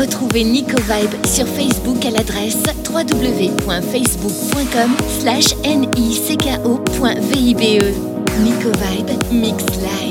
Retrouvez Nico Vibe sur Facebook à l'adresse www.facebook.com slash nicko.vibe. Nico Vibe Mix Live.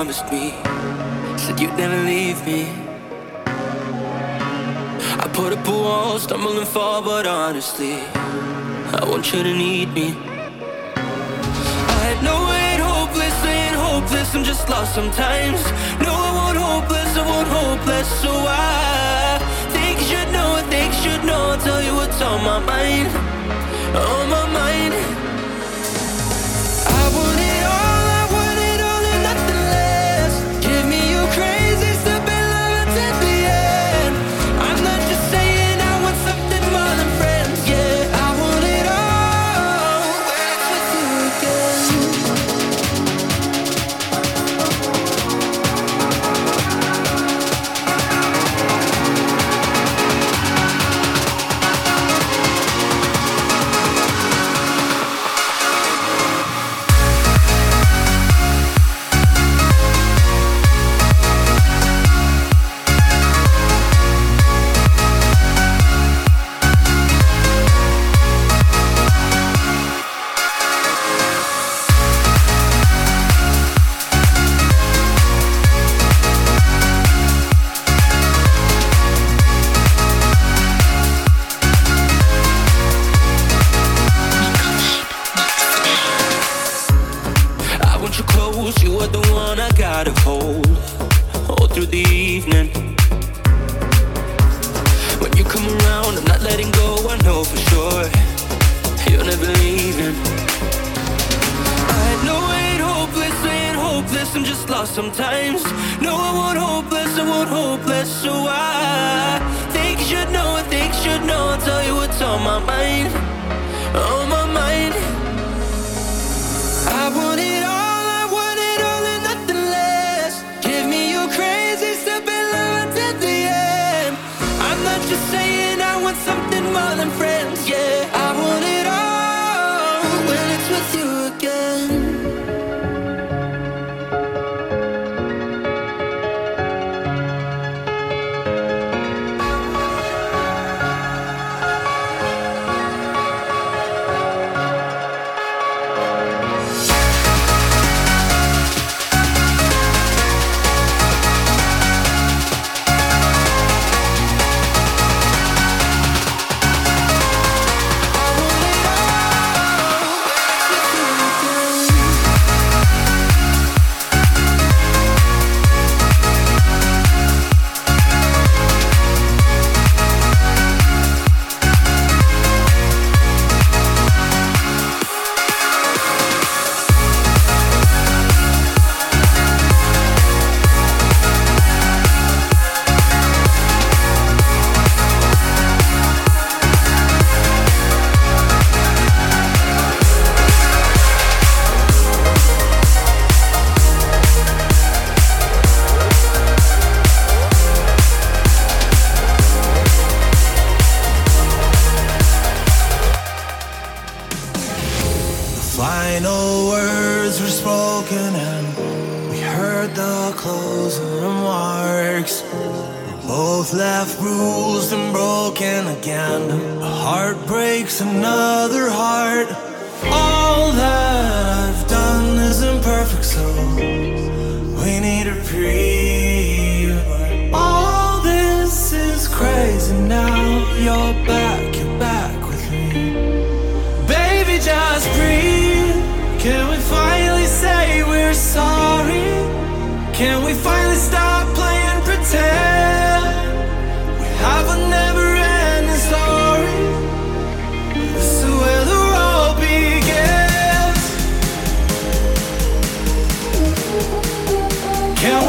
Promised me.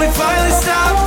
we finally stop.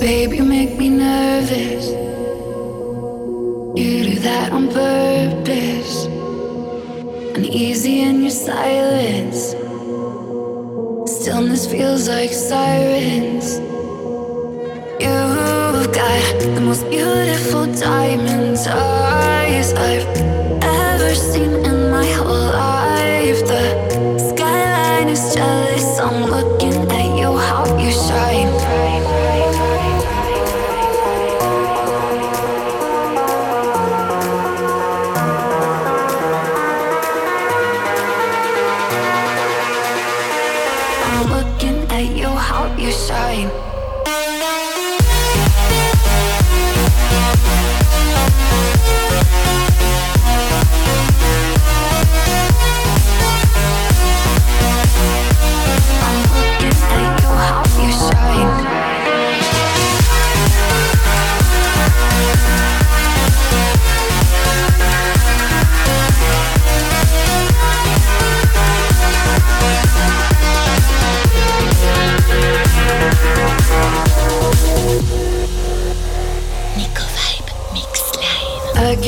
Babe, you make me nervous. You do that on purpose. Uneasy in your silence. Stillness feels like sirens. You've got the most beautiful diamond eyes I've ever seen in my whole life. The skyline is jealous. I'm looking.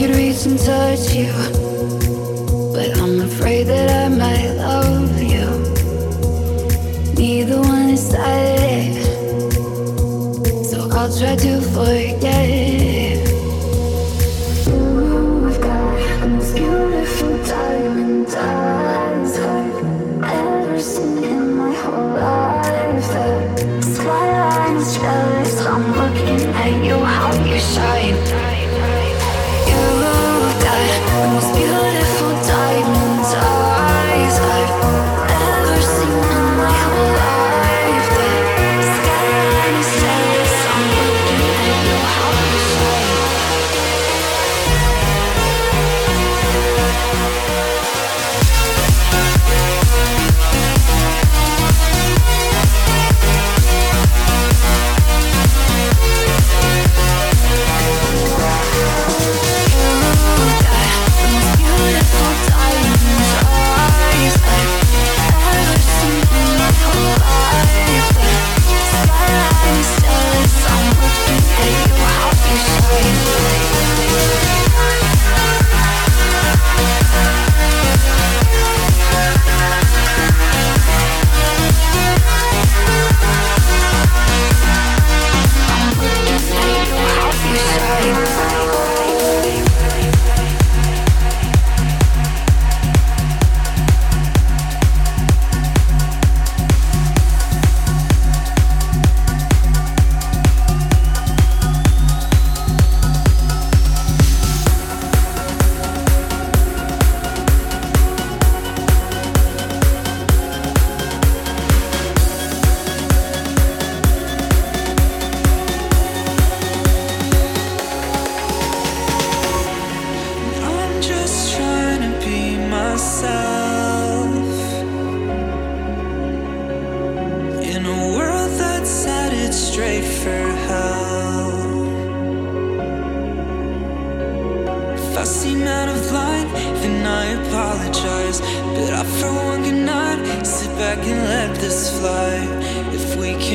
could reach and touch you.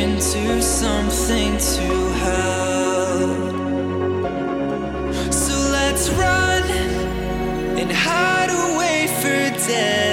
into something to hide. So let's run and hide away for death.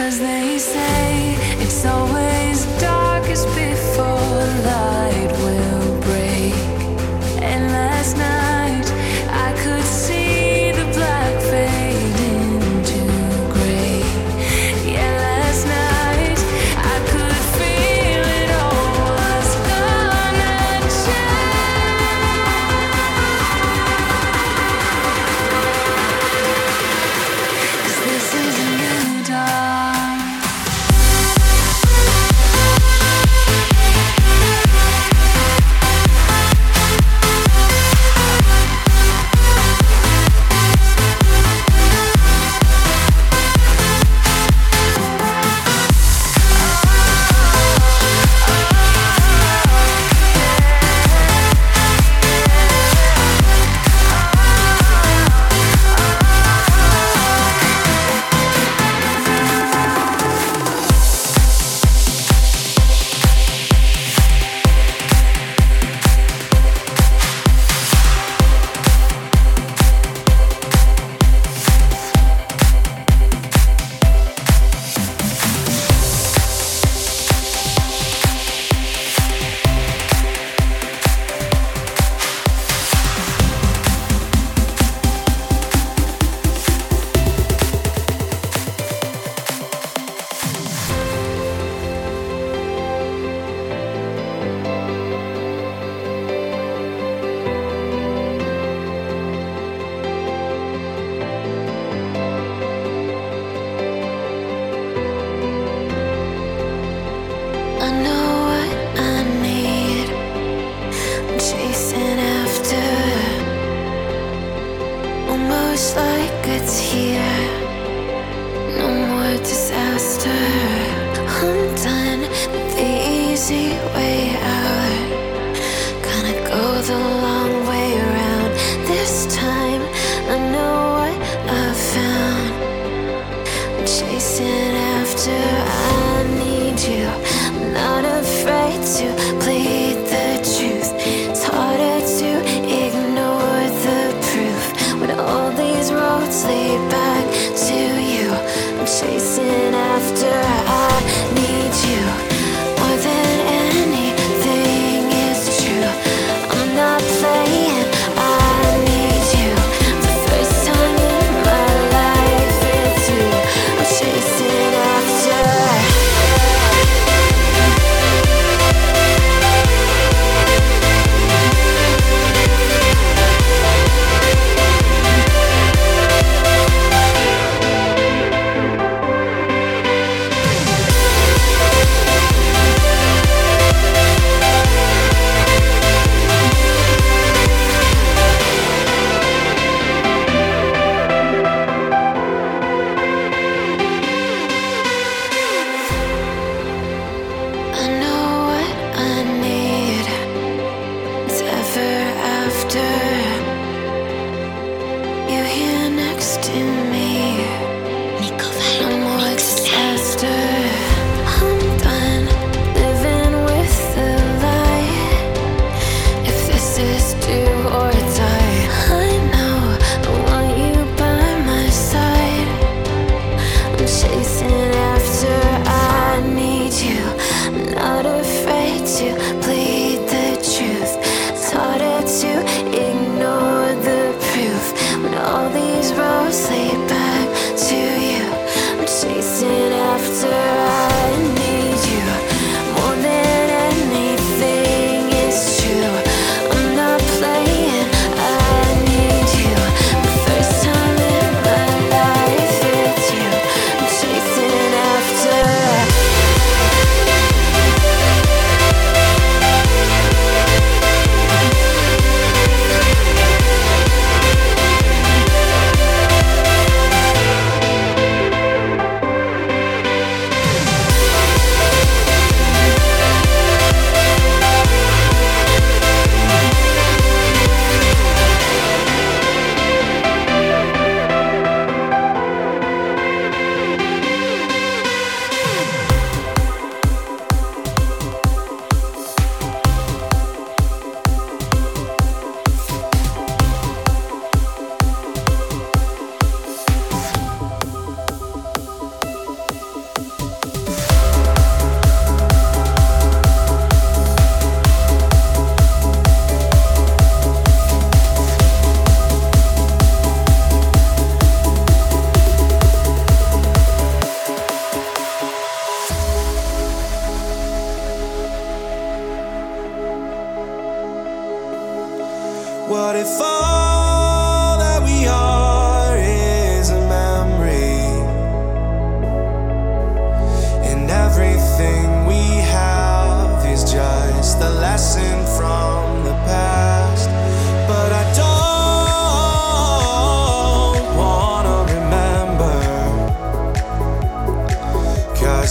'Cause they say it's always darkest before light. It's here. No more disaster. I'm done with the easy way out.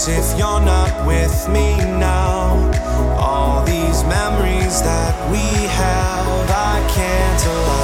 This life. I need you to make it right.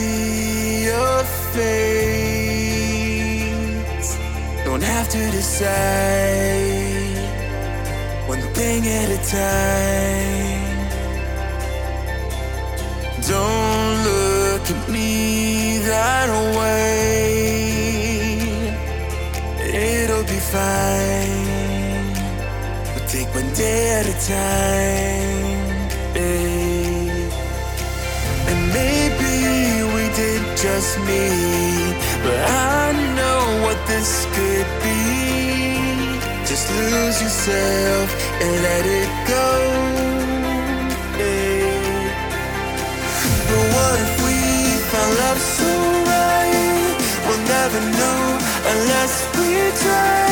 See your face. Don't have to decide one thing at a time. Don't look at me that way. It'll be fine. We'll take one day at a time. Just me, but I know what this could be. Just lose yourself and let it go. babe. But what if we found love so right? We'll never know unless we try.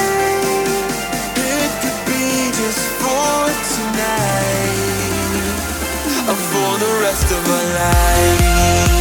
It could be just for tonight or for the rest of our lives.